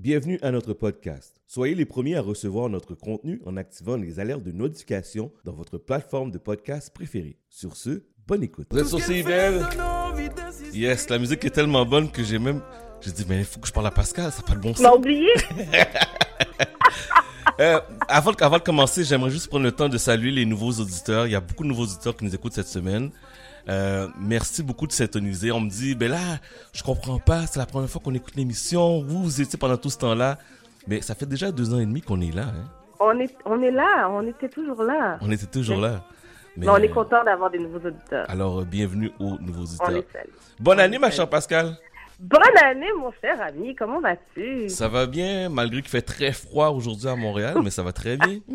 Bienvenue à notre podcast. Soyez les premiers à recevoir notre contenu en activant les alertes de notification dans votre plateforme de podcast préférée. Sur ce, bonne écoute. Vous êtes sur CIBL? Yes, la musique est tellement bonne que j'ai même... J'ai dit, mais il faut que je parle à Pascal, ça n'a pas le bon sens. oublié? Euh, avant, avant de commencer, j'aimerais juste prendre le temps de saluer les nouveaux auditeurs. Il y a beaucoup de nouveaux auditeurs qui nous écoutent cette semaine. Euh, merci beaucoup de s'intoniser. On me dit, ben là, je comprends pas, c'est la première fois qu'on écoute l'émission. Vous, vous étiez pendant tout ce temps-là. Mais ça fait déjà deux ans et demi qu'on est là. Hein. On est, on est là, on était toujours là. On était toujours là. Mais, Mais on est content d'avoir des nouveaux auditeurs. Alors, euh, bienvenue aux nouveaux auditeurs. Bonne année, ma chère Pascal. Bonne année, mon cher ami, comment vas-tu? Ça va bien, malgré qu'il fait très froid aujourd'hui à Montréal, mais ça va très bien.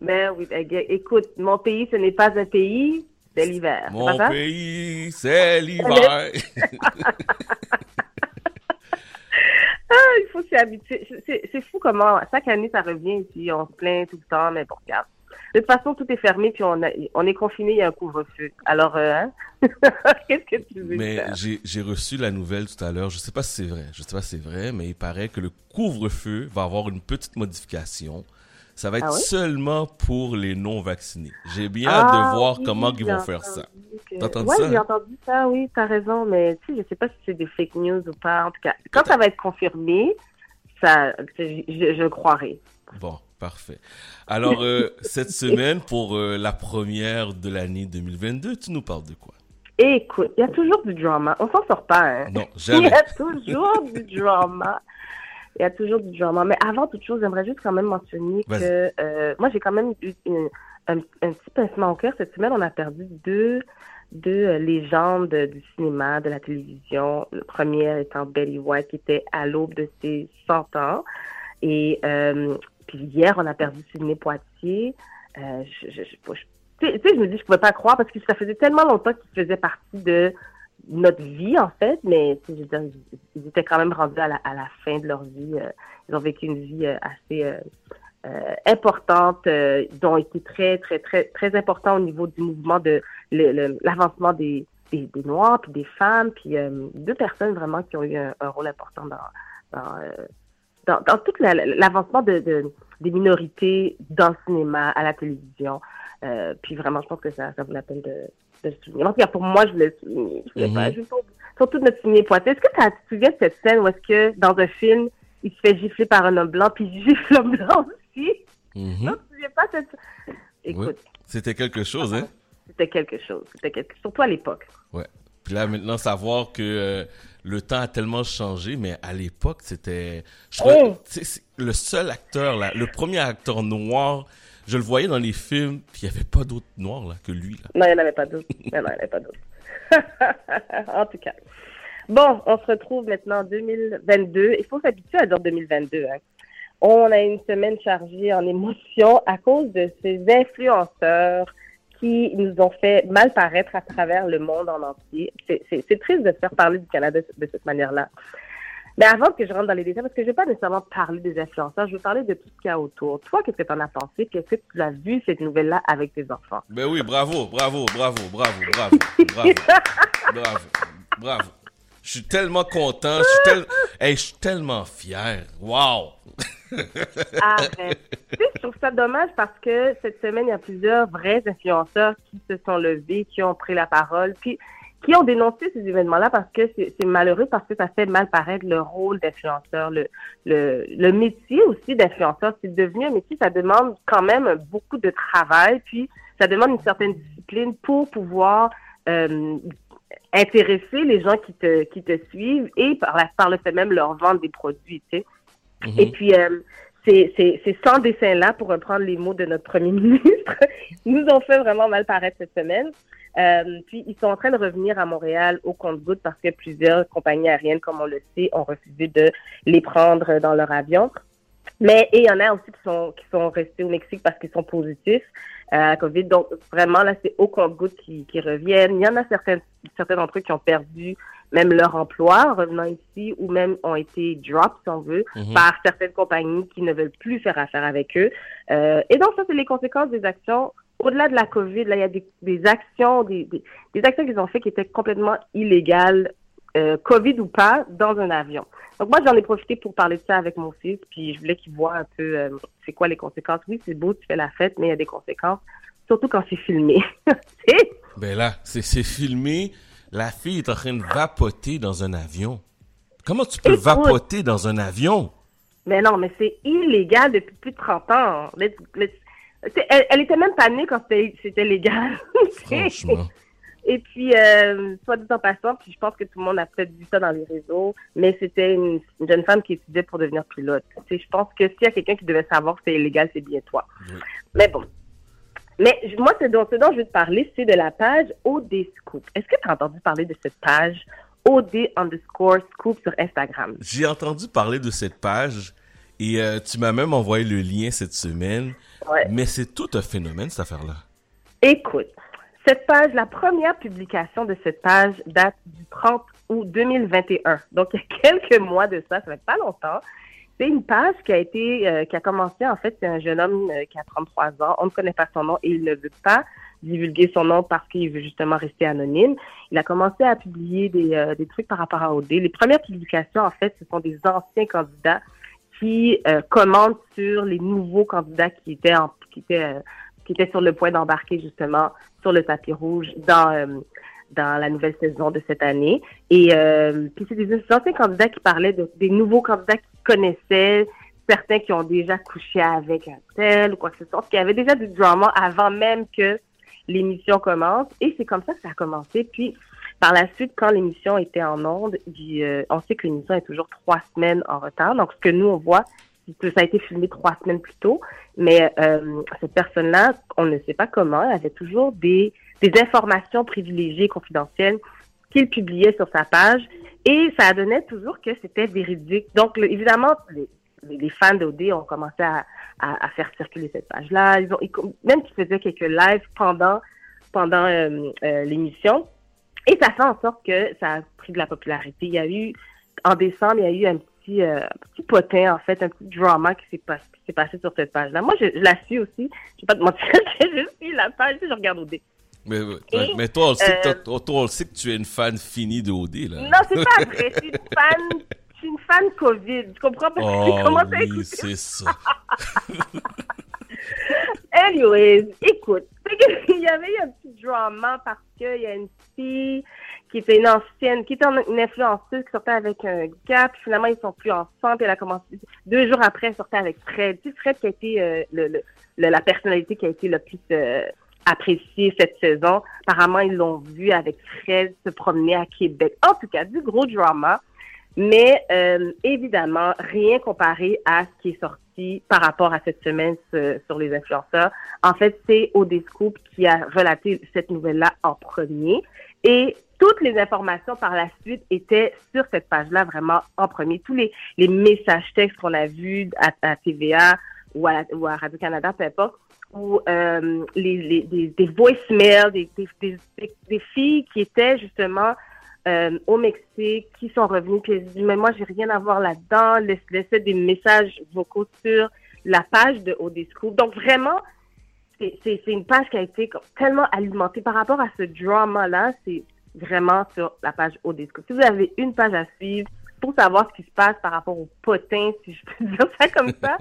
Ben oui, ben, écoute, mon pays, ce n'est pas un pays, c'est l'hiver. Mon pas pays, c'est l'hiver. Ah, il faut s'y habituer. C'est- fou comment, chaque année, ça revient ici, on se plaint tout le temps, mais bon, regarde. De toute façon, tout est fermé, puis on, a- on est confiné, il y a un couvre-feu. Alors, euh, hein? Qu'est-ce que tu veux Mais j'ai reçu la nouvelle tout à l'heure. Je sais pas si c'est vrai. Je sais pas si c'est vrai, mais il paraît que le couvre-feu va avoir une petite modification. Ça va être Ah oui? seulement pour les non-vaccinés. J'ai bien Ah, hâte de voir oui, comment oui, ils vont faire ça. que- T'as entendu ouais, ça? j'ai entendu ça, oui, t'as raison, mais tu sais, je sais pas si c'est des fake news ou pas. En tout cas, quand ça va être confirmé, ça, je, je, je croirai. Bon, parfait. Alors, euh, cette semaine, pour euh, la première de l'année 2022, tu nous parles de quoi? Écoute, il y a toujours du drama. On s'en sort pas, hein. Non, Il jamais. y a toujours du drama. Il y a toujours du drama. Mais avant toute chose, j'aimerais juste quand même mentionner que euh, moi, j'ai quand même eu une- un, un petit pincement au cœur. Cette semaine, on a perdu deux, deux euh, légendes du cinéma, de la télévision. Le premier étant Betty White, qui était à l'aube de ses 100 ans. Et euh, puis hier, on a perdu Sidney Poitier. Euh, je, je, je, je- tu sais, tu sais, je me dis, je pouvais pas croire parce que ça faisait tellement longtemps qu'il faisait partie de notre vie, en fait, mais je veux dire, ils- étaient quand même rendus à la, à la fin de leur vie. euh, ils ont vécu une vie euh, assez euh, euh, importante. euh, ils ont été très, très, très, très importants au niveau du mouvement de l'avancement des, des, des Noirs, puis des femmes, puis euh, deux personnes vraiment qui ont eu un, rôle important dans, dans, euh, dans, dans tout la- l'avancement de, de- des minorités dans le cinéma, à la télévision. Euh, puis vraiment, je pense que ça, ça vaut la peine de, de. En tout cas, pour moi, je voulais le souligner. Je voulais Mhm. pas, je voulais pas- surtout notre signé Poitiers. Est-ce que tu te souviens de cette scène où est-ce que dans un film, il se fait gifler par un homme blanc, puis il gifle l'homme blanc aussi? Mhm. Non, tu te souviens pas de cette... Écoute, C'était quelque chose, hein? c'était quelque chose. C'était quelque... Surtout à l'époque. Ouais. Puis là, maintenant, savoir que euh, le temps a tellement changé, mais à l'époque, c'était... Je Oh! c'est le seul acteur, là, le premier acteur noir, je le voyais dans les films, puis il n'y avait pas d'autre noir, là, que lui, là. Non, il n'y en avait pas non, il pas en tout cas. Bon, on se retrouve maintenant en 2022. Il faut s'habituer à dire 2022. Hein. On a une semaine chargée en émotions à cause de ces influenceurs qui nous ont fait mal paraître à travers le monde en entier. C'est triste de faire parler du Canada de cette manière-là. Mais avant que je rentre dans les détails, parce que je ne veux pas nécessairement parler des influenceurs, je veux parler de tout ce qu'il y a autour. Toi, qu'est-ce que tu en as pensé? Puis est-ce que tu as vu cette nouvelle-là avec tes enfants? Ben oui, bravo, bravo, bravo, bravo, bravo, bravo, bravo, bravo. Je suis tellement content, je suis, tel... hey, je suis tellement fier. Wow! Arrête. tu sais, je trouve ça dommage parce que cette semaine, il y a plusieurs vrais influenceurs qui se sont levés, qui ont pris la parole, puis qui ont dénoncé ces événements-là parce que c'est malheureux, parce que ça fait mal paraître le rôle d'influenceur, le, le, le métier aussi d'influenceur. C'est devenu un métier, ça demande quand même beaucoup de travail, puis ça demande une certaine discipline pour pouvoir euh, intéresser les gens qui te, qui te suivent et par, la, par le fait même leur vendre des produits, tu sais. Mhm. Et puis, euh, ces, ces, ces 100 dessins-là, pour reprendre les mots de notre premier ministre, nous ont fait vraiment mal paraître cette semaine. Euh, puis, ils sont en train de revenir à Montréal au compte-gouttes parce que plusieurs compagnies aériennes, comme on le sait, ont refusé de les prendre dans leur avion. Mais il y en a aussi qui sont qui sont restés au Mexique parce qu'ils sont positifs euh, à la COVID. Donc vraiment là, c'est au compte-gouttes qui, reviennent. Il y en a certains d'entre eux qui ont perdu même leur emploi en revenant ici ou même ont été drop si on veut Mhm. par certaines compagnies qui ne veulent plus faire affaire avec eux. Euh, et donc ça, c'est les conséquences des actions. Au-delà de la COVID, là, il y a des, des actions, des, des, des actions qu'ils ont fait qui étaient complètement illégales euh, COVID ou pas, dans un avion. Donc moi, j'en ai profité pour parler de ça avec mon fils, puis je voulais qu'il voit un peu euh, c'est quoi les conséquences. Oui, c'est beau, tu fais la fête, mais il y a des conséquences, surtout quand c'est filmé. ben là, c'est filmé, la fille est en train de vapoter dans un avion. Comment tu peux vapoter dans un avion? Mais non, mais c'est illégal depuis plus de 30 ans. elle, était même pas née quand c'était légal. Franchement. Et puis, euh, soit dit en passant, puis je pense que tout le monde a peut-être vu ça dans les réseaux, mais c'était une, jeune femme qui étudiait pour devenir pilote. je pense que s'il y a quelqu'un qui devait savoir que c'est illégal, c'est bien toi. Mais bon. Mais moi, ce dont, ce dont je veux te parler, c'est de la page OD Scoop. Est-ce que tu as entendu parler de cette page OD underscore Scoop sur Instagram? J'ai entendu parler de cette page et euh, tu m'as même envoyé le lien cette semaine. Mais c'est tout un phénomène, cette affaire-là. Écoute, cette page, la première publication de cette page date du 30 août 2021. Donc, il y a quelques mois de ça, ça fait pas longtemps. C'est une page qui a été, euh, qui a commencé, en fait, c'est un jeune homme euh, qui a 33 ans. On ne connaît pas son nom et il ne veut pas divulguer son nom parce qu'il veut justement rester anonyme. Il a commencé à publier des, euh, des trucs par rapport à OD. Les premières publications, en fait, ce sont des anciens candidats qui commentent sur les nouveaux candidats qui étaient en, qui étaient qui était sur le point d'embarquer justement sur le tapis rouge dans euh, dans la nouvelle saison de cette année. Et euh, puis c'est des anciens candidats qui parlaient de, des nouveaux candidats qui connaissaient, certains qui ont déjà couché avec un tel ou quoi que ce soit, qui avaient déjà du drama avant même que l'émission commence. Et c'est comme ça que ça a commencé. Puis par la suite, quand l'émission était en onde, euh, on sait que l'émission est toujours trois semaines en retard. Donc ce que nous on voit, ça a été filmé trois semaines plus tôt, mais euh, cette personne-là, on ne sait pas comment, elle avait toujours des, des informations privilégiées, confidentielles, qu'il publiait sur sa page, et ça donnait toujours que c'était véridique. Donc, évidemment, les, fans d'OD ont commencé à, faire circuler cette page-là. Ils ont, même qu'ils faisaient quelques lives pendant pendant euh, euh, l'émission, et ça fait en sorte que ça a pris de la popularité. Il y a eu en décembre, il y a eu un petit, euh, petit potin, en fait, un petit drama qui s'est passé, passé sur cette page-là. Moi, je, la suis aussi. Je ne vais pas te mentir je suis la page, je regarde OD. Mais, mais toi, on sait que toi, on sait que tu es une fan finie de OD, là. Non, c'est pas vrai. Je suis une fan, je suis une fan COVID. Tu comprends? Parce que oh, commencé à écouter? c'est ça. Anyways, écoute, il y avait eu un petit drama parce qu'il y a une fille qui était une ancienne, qui était une influenceuse qui sortait avec un gars, puis finalement ils sont plus ensemble, puis elle a commencé deux jours après, elle sortait avec Fred. Tu sais, Fred qui a été euh, le, la personnalité qui a été le plus euh, appréciée cette saison. Apparemment, ils l'ont vu avec Fred se promener à Québec. En tout cas, du gros drama. Mais euh, évidemment, rien comparé à ce qui est sorti par rapport à cette semaine sur les influenceurs. En fait, c'est Odescoop qui a relaté cette nouvelle-là en premier. Et toutes les informations par la suite étaient sur cette page-là vraiment en premier. Tous les, les messages textes qu'on a vus à, TVA ou à, ou à Radio-Canada, peu importe, ou euh, les, les, des, des voicemails, des, des, des, filles qui étaient justement euh, au Mexique, qui sont revenues, puis elles disent, mais moi, j'ai rien à voir là-dedans, laissaient des messages vocaux sur la page de Odescoop. Donc, vraiment, c'est une page qui a été tellement alimentée par rapport à ce drama-là. C'est vraiment sur la page Odescoop. Si vous avez une page à suivre pour savoir ce qui se passe par rapport au potin, si je peux dire ça comme ça,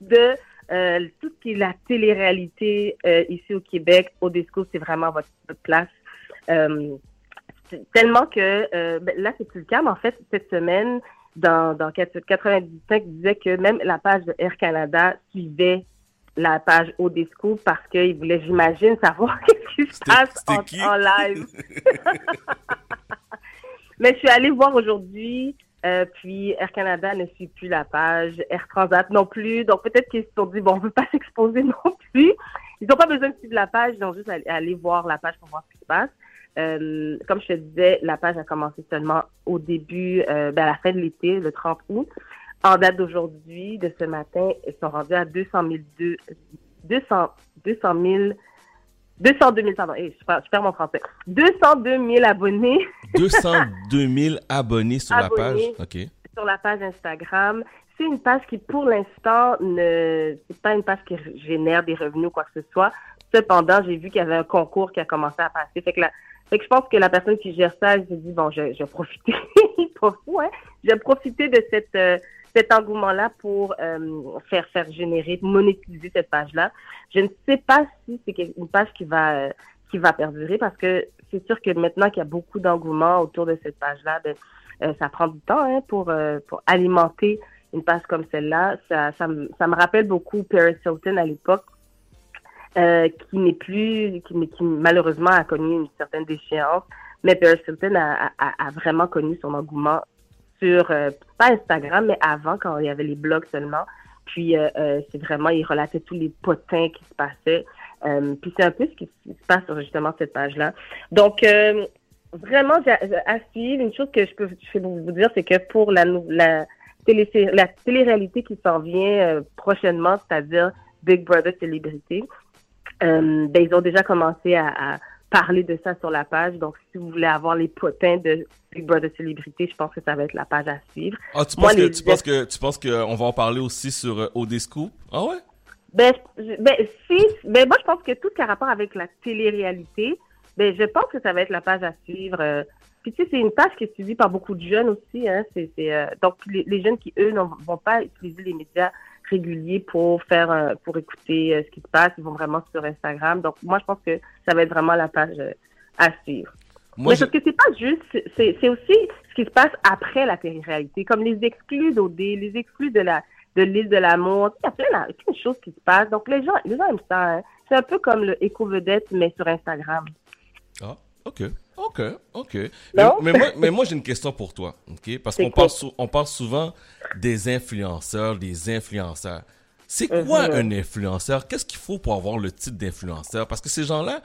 de euh, tout ce qui est la télé-réalité euh, ici au Québec, Odesco, c'est vraiment votre, place. Euh, tellement que ben, là, c'est plus le cas, mais en fait, cette semaine, dans, dans 95, disait que même la page de Air Canada suivait la page Odesco parce qu'il voulait, j'imagine, savoir ce qui se passe en, live. Mais je suis allée voir aujourd'hui, euh, puis Air Canada ne suit plus la page, Air Transat non plus. Donc peut-être qu'ils se sont dit, bon, on veut pas s'exposer non plus. Ils n'ont pas besoin de suivre la page, ils ont juste aller, aller voir la page pour voir ce qui se passe. Euh, comme je te disais, la page a commencé seulement au début, euh, ben à la fin de l'été, le 30 août. En date d'aujourd'hui, de ce matin, ils sont rendus à 200 000, 200, 200 000 202 000, pardon, je, perds, mon français. 202 000 abonnés. 202 000 abonnés sur la page. OK. Sur la page Instagram. C'est une page qui, pour l'instant, ne, c'est pas une page qui génère des revenus ou quoi que ce soit. Cependant, j'ai vu qu'il y avait un concours qui a commencé à passer. Fait que la, Fait que je pense que la personne qui gère ça, elle s'est dit, bon, je, je vais profiter, pas fou, hein, je vais profiter de cette, euh, cet engouement-là pour euh, faire faire générer, monétiser cette page-là. Je ne sais pas si c'est une page qui va euh, qui va perdurer parce que c'est sûr que maintenant qu'il y a beaucoup d'engouement autour de cette page-là, ben, euh, ça prend du temps hein, pour pour alimenter une page comme celle-là. Ça, ça, me, ça me rappelle beaucoup Paris Hilton à l'époque. qui n'est plus, qui, qui, malheureusement a connu une certaine déchéance, mais Paris Hilton a, a, a vraiment connu son engouement sur, euh, pas Instagram, mais avant, quand il y avait les blogs seulement. Puis, euh, euh, c'est vraiment, il relatait tous les potins qui se passaient. puis, c'est un peu ce qui se passe sur justement cette page-là. Donc, vraiment, à suivre, une chose que je peux, vous dire, c'est que pour la, la, télé, la télé-réalité qui s'en vient prochainement, c'est-à-dire Big Brother Célébrité, ben, ils ont déjà commencé à parler de ça sur la page. Donc, si vous voulez avoir les potins de Big Brother Célébrité, je pense que ça va être la page à suivre. Ah, tu penses, que, tu penses que tu penses qu'on va en parler aussi sur euh, OD Scoop? Ah ouais? Ben, ben, si, ben, moi, je pense que tout qui a rapport avec la télé-réalité, ben, je pense que ça va être la page à suivre. Euh. Puis, tu sais, c'est une page qui est suivie par beaucoup de jeunes aussi. Hein. C'est, euh, donc, les, les, jeunes qui, eux, ne vont pas utiliser les médias réguliers pour faire euh, pour écouter euh, ce qui se passe. Ils vont vraiment sur Instagram. Donc moi, je pense que ça va être vraiment la page euh, à suivre. Mais parce que c'est pas juste, c'est aussi ce qui se passe après la télé-réalité, comme les exclus d'OD, les exclus de la de l'île de l'amour. Il y a plein, de choses qui se passent. Donc les gens, les gens aiment ça. Hein. C'est un peu comme le éco-vedette, mais sur Instagram. Ah, ok. OK, OK. Mais, moi, mais moi j'ai une question pour toi, OK? Parce qu'on parle, on parle souvent des influenceurs, des influenceurs. C'est quoi mm-hmm. un influenceur? Qu'est-ce qu'il faut pour avoir le titre d'influenceur? Parce que ces gens-là,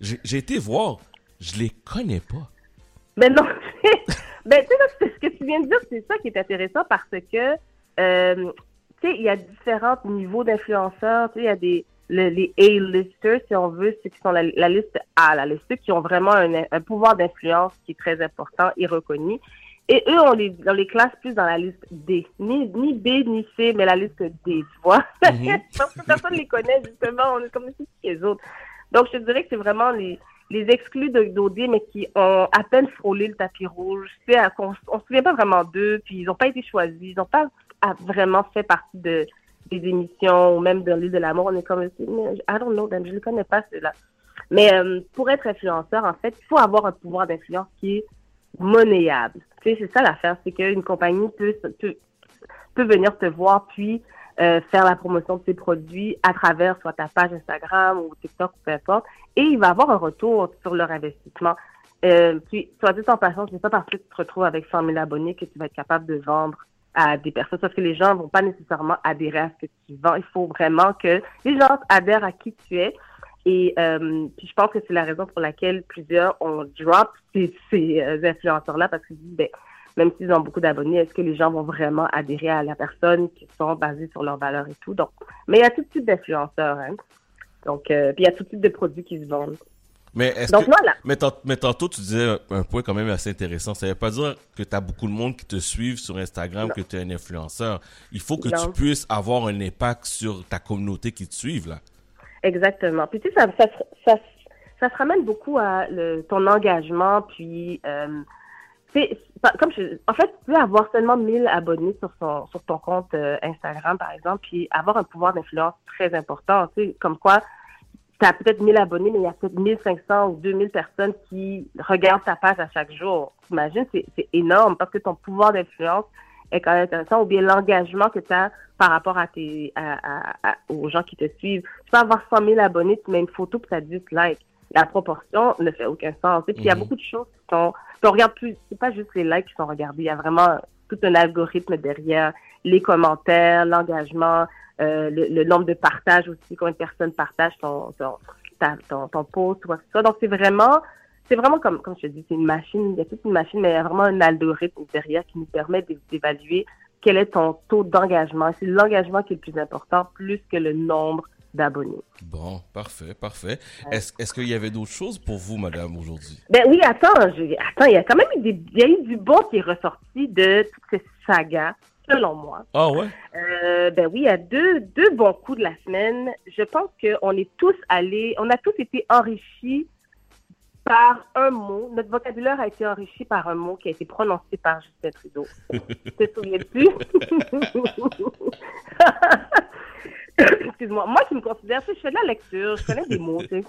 j'ai été voir, je les connais pas. Mais non, ben, tu sais, ce que tu viens de dire, c'est ça qui est intéressant parce que, euh, tu sais, il y a différents niveaux d'influenceurs. Tu sais, il y a des, les A-listers, si on veut, ceux qui sont la, liste A, la liste qui ont vraiment un, pouvoir d'influence qui est très important et reconnu. Et eux, on les, on les classe plus dans la liste D. Ni, ni B, ni C, mais la liste D, tu vois. Parce que personne ne les connaît, justement. On est comme les autres. Donc, je te dirais que c'est vraiment les, les exclus d'OD, mais qui ont à peine frôlé le tapis rouge. On ne se souvient pas vraiment d'eux, puis ils n'ont pas été choisis. Ils n'ont pas vraiment fait partie de, des émissions ou même dans l'île de l'amour, on est comme, I don't know them, je ne connais pas ceux-là. Mais euh, pour être influenceur, en fait, il faut avoir un pouvoir d'influence qui est monnayable. Tu sais, c'est ça l'affaire, c'est qu'une compagnie peut, peut, peut, venir te voir puis euh, faire la promotion de ses produits à travers soit ta page Instagram ou TikTok ou peu importe, et il va avoir un retour sur leur investissement. Euh, puis, soit dit en passant, ce n'est pas parce que tu te retrouves avec 100 000 abonnés que tu vas être capable de vendre à des personnes, parce que les gens vont pas nécessairement adhérer à ce que tu vends. Il faut vraiment que les gens adhèrent à qui tu es. Et euh, puis je pense que c'est la raison pour laquelle plusieurs ont drop ces, ces euh, influenceurs-là, parce qu'ils disent, ben, même s'ils ont beaucoup d'abonnés, est-ce que les gens vont vraiment adhérer à la personne qui sont basés sur leurs valeurs et tout? Donc, mais il y a tout type d'influenceurs. Hein. Donc, euh, puis il y a tout type de produits qui se vendent. Mais est-ce que, voilà. mais, tantôt, tu disais un point quand même assez intéressant. Ça veut pas dire que tu as beaucoup de monde qui te suivent sur Instagram, que tu es un influenceur. Il faut que tu puisses avoir un impact sur ta communauté qui te suivent, là. Exactement. Puis tu sais, ça, ça, ça, ça se ramène beaucoup à le, ton engagement, puis... Euh, comme je, en fait, tu peux avoir seulement 1000 abonnés sur, son, sur ton compte euh, Instagram, par exemple, puis avoir un pouvoir d'influence très important. Tu sais, comme quoi, tu as peut-être 1000 abonnés, mais il y a peut-être 1500 ou 2000 personnes qui regardent ta page à chaque jour. Imagine, c'est énorme parce que ton pouvoir d'influence est quand même intéressant, ou bien l'engagement que tu as par rapport à tes, à, à, aux gens qui te suivent. Tu peux avoir 100 000 abonnés, tu mets une photo, puis tu as 10 likes. La proportion ne fait aucun sens. Et puis, il y a mhm. beaucoup de choses qui sont, on regarde plus, c'est pas juste les likes qui sont regardés, il y a vraiment tout un algorithme derrière, les commentaires, l'engagement, euh, le, nombre de partages aussi, combien de personnes partagent ton, ton, ton, post ou ça. Donc, c'est vraiment, c'est vraiment comme, comme je te dis, c'est une machine, il y a toute une machine, mais il y a vraiment un algorithme derrière qui nous permet d'évaluer quel est ton taux d'engagement. C'est l'engagement qui est le plus important, plus que le nombre d'abonnés. Bon, parfait, parfait. Est-ce est qu'il y avait d'autres choses pour vous, madame, aujourd'hui? Ben oui, attends, attends, il y a quand même eu, des, il y a eu du bon qui est ressorti de toutes ces sagas selon moi. Ah ouais? Euh, ben oui, il y a deux, deux bons coups de la semaine. Je pense qu'on est tous allés, on a tous été enrichis par un mot. Notre vocabulaire a été enrichi par un mot qui a été prononcé par Justin Trudeau. Te souviens-tu? Excuse-moi. Moi qui me considère, je fais de la lecture, je connais des mots, tu sais.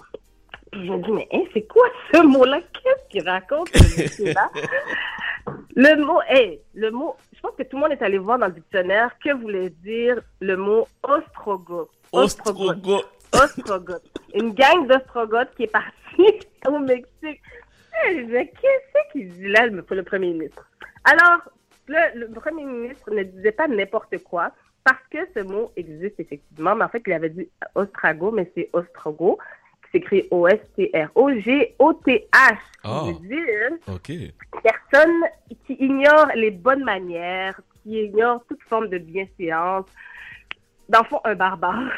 Puis je me dis, mais hein, c'est quoi ce mot-là? Qu'est-ce qu'il raconte, ce là Le mot, hey, le mot, pense que tout le monde est allé voir dans le dictionnaire que voulait dire le mot ostrogoth. Ostrogoth. Ostrogoth. Une gang d'ostrogoths qui est partie au Mexique. Mais qu'est-ce qu'il dit? Là, le le premier ministre? Alors, le, le premier ministre ne disait pas n'importe quoi parce que ce mot existe effectivement, mais en fait, il avait dit ostrago, mais c'est ostrogo, s'écrit O-S-T-R-O-G-O-T-H. Ah. Dire, OK. personne qui ignore les bonnes manières, qui ignore toute forme de bienséance. Dans le fond, un barbare.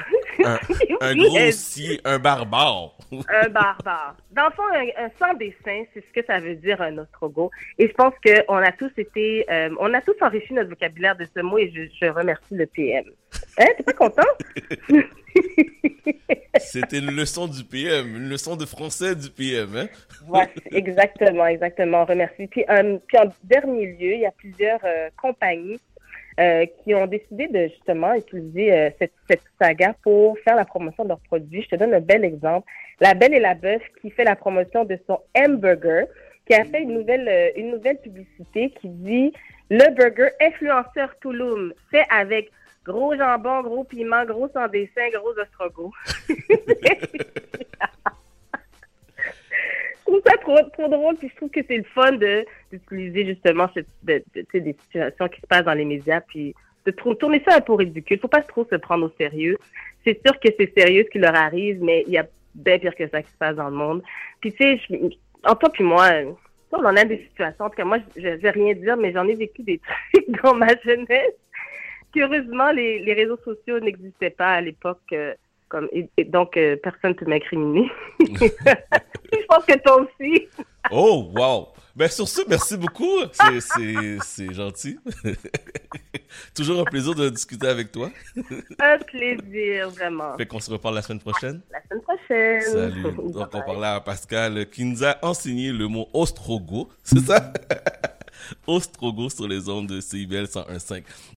Un, un grossier, un barbare. un barbare. Dans le fond, un, un sans dessin, c'est ce que ça veut dire un ostrogo. Et je pense qu'on a tous été, euh, on a tous enrichi notre vocabulaire de ce mot et je, je remercie le PM. Hein, t'es pas content? C'était une leçon du PM, une leçon de français du PM, hein? Ouais, exactement, exactement. On remercie. Puis, euh, puis en dernier lieu, il y a plusieurs euh, compagnies euh, qui ont décidé de justement utiliser euh, cette, cette saga pour faire la promotion de leurs produits. Je te donne un bel exemple. La Belle et la Bœuf qui fait la promotion de son hamburger, qui a fait une nouvelle, une nouvelle publicité qui dit le burger influenceur Touloum, fait avec gros jambon, gros piment, gros sans dessin, gros ostrogoth. je trouve ça trop, trop drôle, puis je trouve que c'est le fun de d'utiliser justement des situations qui se passent dans les médias, puis de tourner ça un peu ridicule. Faut pas trop se prendre au sérieux. C'est sûr que c'est sérieux ce qui leur arrive, mais il y a bien pire que ça qui se passe dans le monde. Puis tu sais, en toi puis moi, on en a des situations. En tout cas, moi, je, je vais rien dire, mais j'en ai vécu des trucs dans ma jeunesse. Heureusement, les, les réseaux sociaux n'existaient pas à l'époque. euh, comme, et, et donc, euh, personne ne peut m'incriminer. je pense que toi aussi. Oh, wow! Ben, sur ce, merci beaucoup. C'est, gentil. Toujours un plaisir de discuter avec toi. Un plaisir, vraiment. Fait qu'on se reparle la semaine prochaine. La semaine prochaine. Salut. Donc, on parlait à Pascal qui nous a enseigné le mot ostrogo. C'est ça? ostrogo sur les ondes de CIBL 101.5.